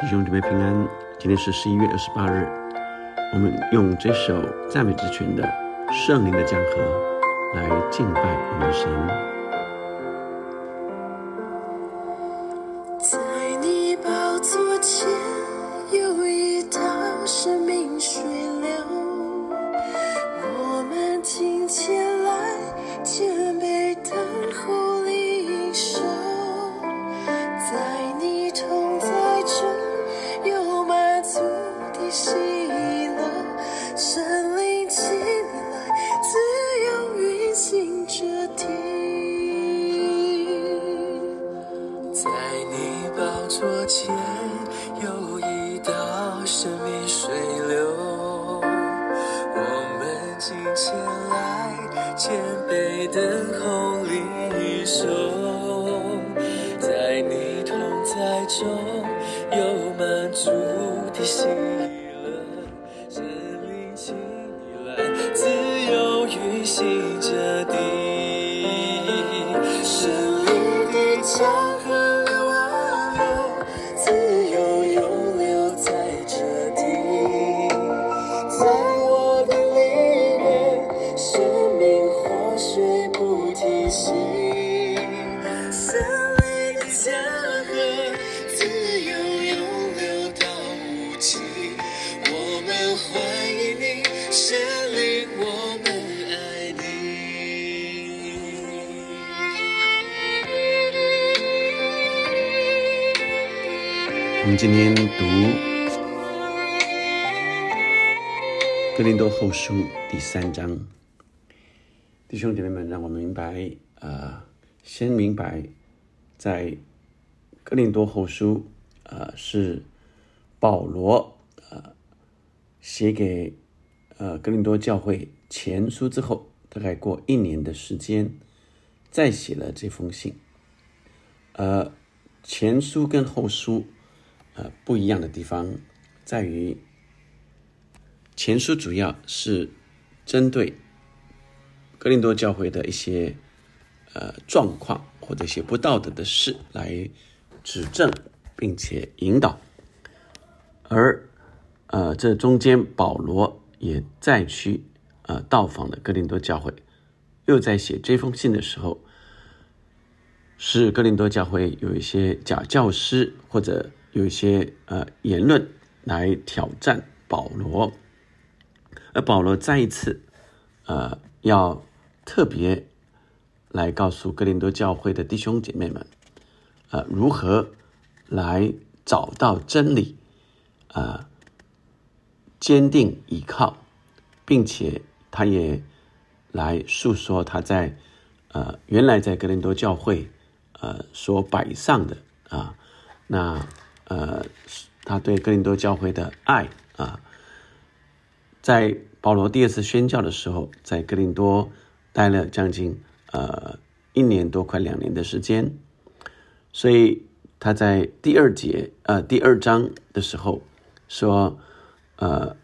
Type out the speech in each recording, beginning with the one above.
弟兄姊妹平安，今天是十一月二十八日，我们用这首赞美之泉的圣灵的江河来敬拜我们的神。谦卑等候领受，在你同在中有满足的喜今天读《哥林多后书》第三章，弟兄姐妹们，让我明白，呃，先明白，在《哥林多后书》呃是保罗呃写给呃哥林多教会前书之后，大概过一年的时间，再写了这封信。呃，前书跟后书。呃，不一样的地方在于，前书主要是针对哥林多教会的一些呃状况或者一些不道德的事来指正，并且引导，而呃这中间保罗也再去呃到访了哥林多教会，又在写这封信的时候，是哥林多教会有一些假教师或者。有一些呃言论来挑战保罗，而保罗再一次呃要特别来告诉哥林多教会的弟兄姐妹们，呃如何来找到真理，呃坚定依靠，并且他也来诉说他在呃原来在哥林多教会呃所摆上的啊那。呃，他对哥林多教会的爱啊，在保罗第二次宣教的时候，在哥林多待了将近呃一年多，快两年的时间，所以他在第二节呃第二章的时候说，呃，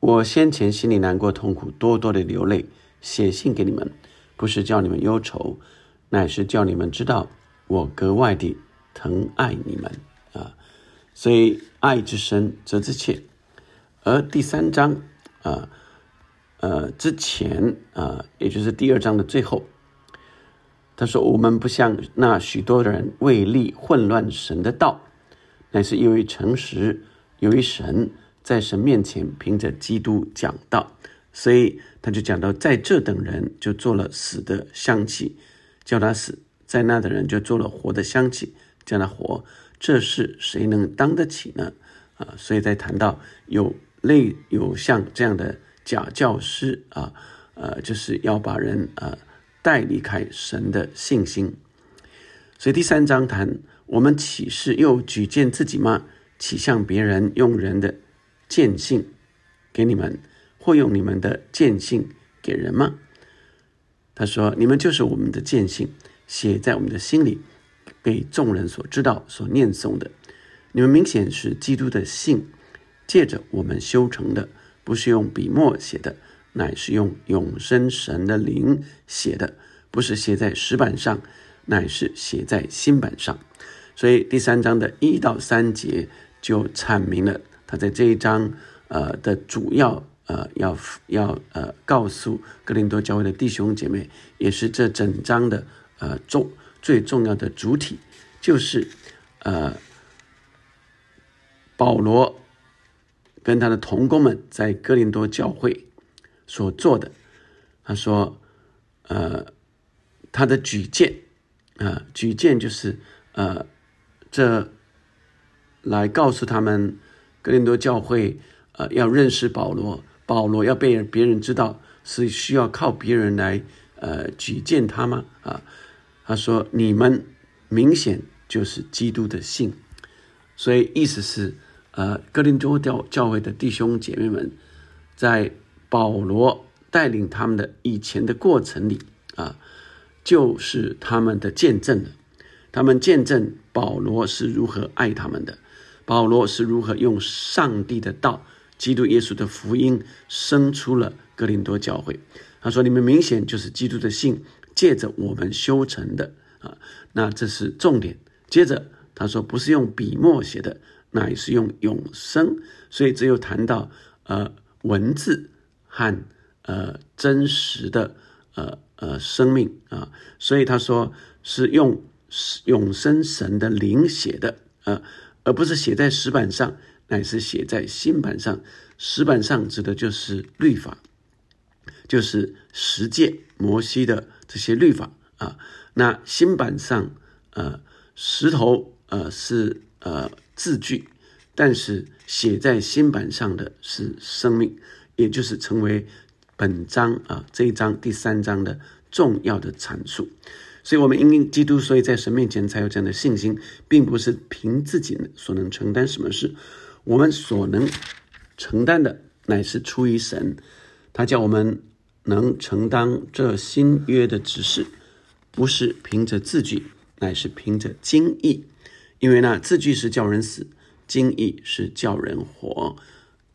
我先前心里难过痛苦，多多的流泪，写信给你们，不是叫你们忧愁，乃是叫你们知道我格外的。疼爱你们啊，所以爱之深则之切。而第三章啊，呃，之前啊，也就是第二章的最后，他说：“我们不像那许多人为利混乱神的道，乃是因为诚实，由于神在神面前凭着基督讲道，所以他就讲到，在这等人就做了死的香气，叫他死；在那等人就做了活的香气。”这样的活，这是谁能当得起呢？啊，所以在谈到有类有像这样的假教师啊，呃，就是要把人啊带离开神的信心。所以第三章谈我们启示又举荐自己吗？岂向别人用人的见性给你们，或用你们的见性给人吗？他说：你们就是我们的见性，写在我们的心里。被众人所知道、所念诵的，你们明显是基督的信，借着我们修成的，不是用笔墨写的，乃是用永生神的灵写的，不是写在石板上，乃是写在心板上。所以第三章的一到三节就阐明了他在这一章呃的主要呃要要呃告诉格林多教会的弟兄姐妹，也是这整章的呃重最重要的主体，就是呃保罗跟他的同工们在哥林多教会所做的。他说，呃，他的举荐啊，举荐就是呃。这来告诉他们，格林多教会呃要认识保罗，保罗要被别人知道，是需要靠别人来呃举荐他吗？啊，他说你们明显就是基督的信，所以意思是呃格林多教教会的弟兄姐妹们，在保罗带领他们的以前的过程里啊，就是他们的见证了。他们见证保罗是如何爱他们的，保罗是如何用上帝的道、基督耶稣的福音生出了格林多教会。他说：“你们明显就是基督的信，借着我们修成的啊。”那这是重点。接着他说：“不是用笔墨写的，乃是用永生。”所以只有谈到呃文字和呃真实的呃呃生命啊，所以他说是用。永生神的灵写的啊，而不是写在石板上，乃是写在新板上。石板上指的就是律法，就是十诫摩西的这些律法啊。那新版上，呃，石头呃是呃字句，但是写在新版上的是生命，也就是成为本章啊这一章第三章的重要的阐述。所以，我们因基督，所以在神面前才有这样的信心，并不是凭自己所能承担什么事。我们所能承担的，乃是出于神。他叫我们能承担这新约的指示，不是凭着字句，乃是凭着经意。因为呢，字句是叫人死，经意是叫人活。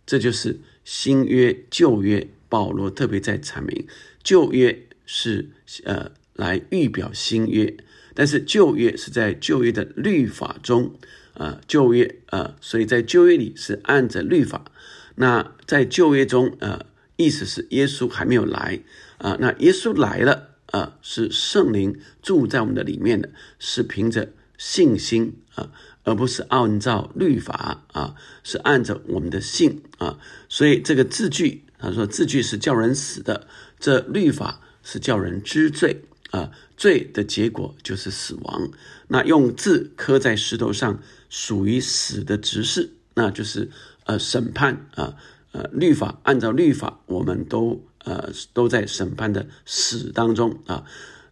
这就是新约、旧约。保罗特别在阐明，旧约是呃。来预表新约，但是旧约是在旧约的律法中，啊，旧约啊，所以在旧约里是按着律法。那在旧约中，呃，意思是耶稣还没有来，啊，那耶稣来了，啊，是圣灵住在我们的里面的，是凭着信心啊，而不是按照律法啊，是按照我们的信啊。所以这个字句，他说字句是叫人死的，这律法是叫人知罪。啊，罪的结果就是死亡。那用字刻在石头上，属于死的执事，那就是呃审判啊，呃律法按照律法，我们都呃都在审判的死当中啊。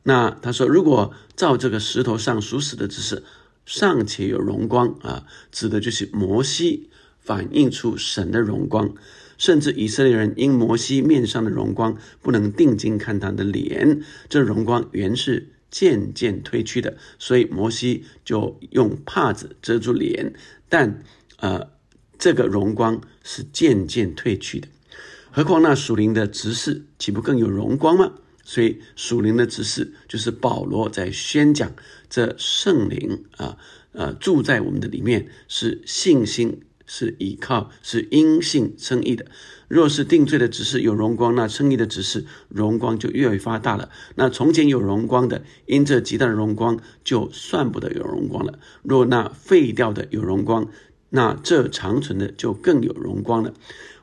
那他说，如果照这个石头上属死的姿势，尚且有荣光啊，指的就是摩西反映出神的荣光。甚至以色列人因摩西面上的荣光不能定睛看他的脸，这荣光原是渐渐褪去的，所以摩西就用帕子遮住脸。但呃，这个荣光是渐渐褪去的。何况那属灵的执事岂不更有荣光吗？所以属灵的执事就是保罗在宣讲这圣灵啊，呃，住在我们的里面是信心。是依靠是因信称义的，若是定罪的只是有荣光，那称义的只是荣光就越发大了。那从前有荣光的，因这极大的荣光，就算不得有荣光了。若那废掉的有荣光，那这长存的就更有荣光了。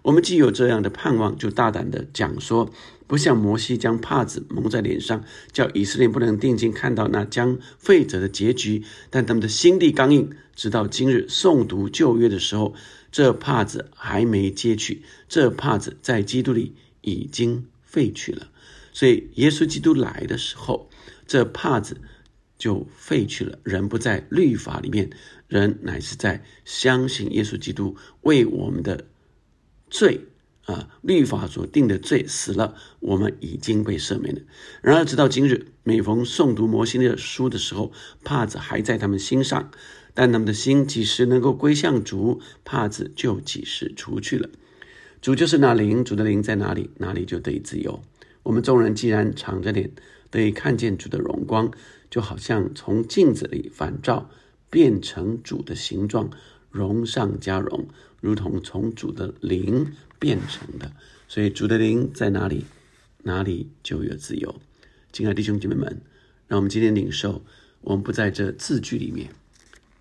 我们既有这样的盼望，就大胆的讲说。不像摩西将帕子蒙在脸上，叫以色列不能定睛看到那将废者的结局，但他们的心地刚硬，直到今日诵读旧约的时候，这帕子还没揭去，这帕子在基督里已经废去了。所以耶稣基督来的时候，这帕子就废去了。人不在律法里面，人乃是在相信耶稣基督为我们的罪。啊，律法所定的罪死了，我们已经被赦免了。然而，直到今日，每逢诵读摩西的书的时候，帕子还在他们心上，但他们的心几时能够归向主，帕子就几时除去了。主就是那灵，主的灵在哪里，哪里就得以自由。我们众人既然敞着脸，得以看见主的荣光，就好像从镜子里反照，变成主的形状，荣上加荣，如同从主的灵变成的。所以主的灵在哪里，哪里就有自由。亲爱的弟兄姐妹们，让我们今天领受，我们不在这字句里面，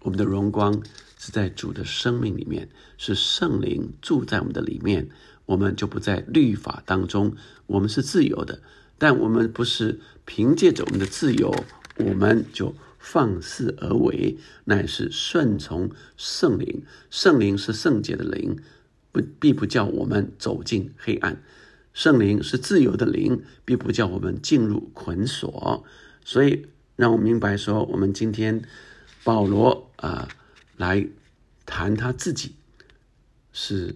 我们的荣光是在主的生命里面，是圣灵住在我们的里面，我们就不在律法当中，我们是自由的。但我们不是凭借着我们的自由，我们就放肆而为，乃是顺从圣灵。圣灵是圣洁的灵，不必不叫我们走进黑暗。圣灵是自由的灵，必不叫我们进入捆锁。所以，让我明白说，我们今天保罗啊来谈他自己，是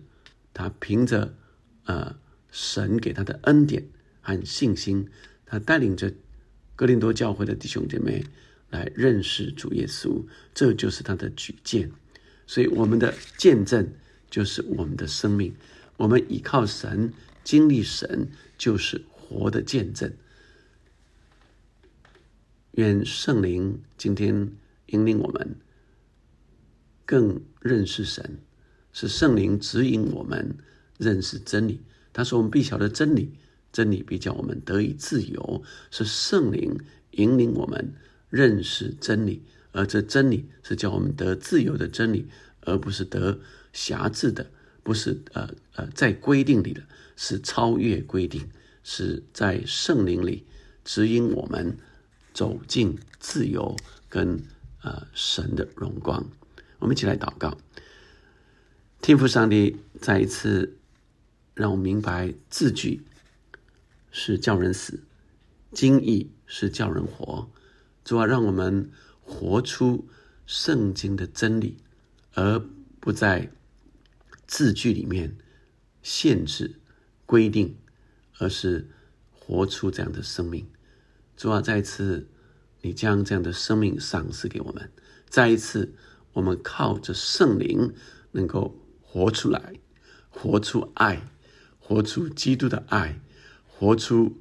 他凭着呃神给他的恩典。和信心，他带领着哥林多教会的弟兄姐妹来认识主耶稣，这就是他的举荐。所以，我们的见证就是我们的生命。我们依靠神，经历神，就是活的见证。愿圣灵今天引领我们更认识神，是圣灵指引我们认识真理。他说：“我们必晓得真理。”真理必叫我们得以自由，是圣灵引领我们认识真理，而这真理是叫我们得自由的真理，而不是得辖制的，不是呃呃在规定里的，是超越规定，是在圣灵里指引我们走进自由跟呃神的荣光。我们一起来祷告，天父上帝再一次让我明白字句。是叫人死，经义是叫人活。主啊，让我们活出圣经的真理，而不在字句里面限制规定，而是活出这样的生命。主啊，再一次，你将这样的生命赏赐给我们。再一次，我们靠着圣灵能够活出来，活出爱，活出基督的爱。活出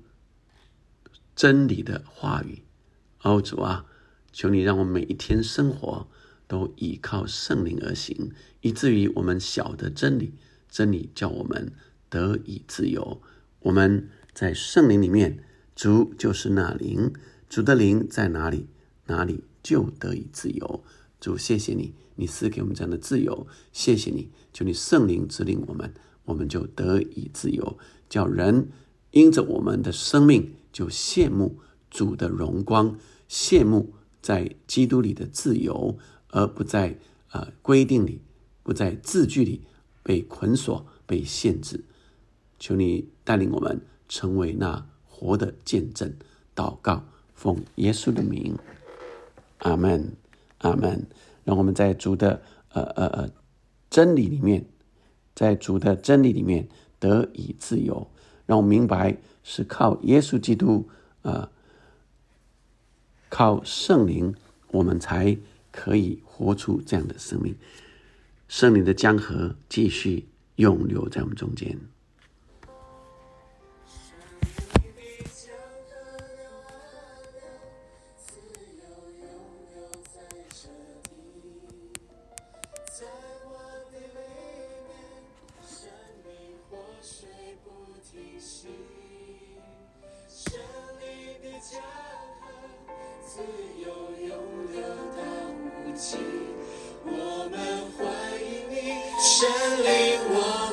真理的话语，哦主啊，求你让我每一天生活都依靠圣灵而行，以至于我们晓得真理，真理叫我们得以自由。我们在圣灵里面，主就是那灵，主的灵在哪里，哪里就得以自由。主，谢谢你，你赐给我们这样的自由，谢谢你，求你圣灵指令我们，我们就得以自由，叫人。因着我们的生命，就羡慕主的荣光，羡慕在基督里的自由，而不在呃规定里，不在字句里被捆锁、被限制。求你带领我们成为那活的见证。祷告，奉耶稣的名，阿门，阿门。让我们在主的呃呃呃真理里面，在主的真理里面得以自由。让我明白，是靠耶稣基督，呃，靠圣灵，我们才可以活出这样的生命。圣灵的江河继续永留在我们中间。阿门，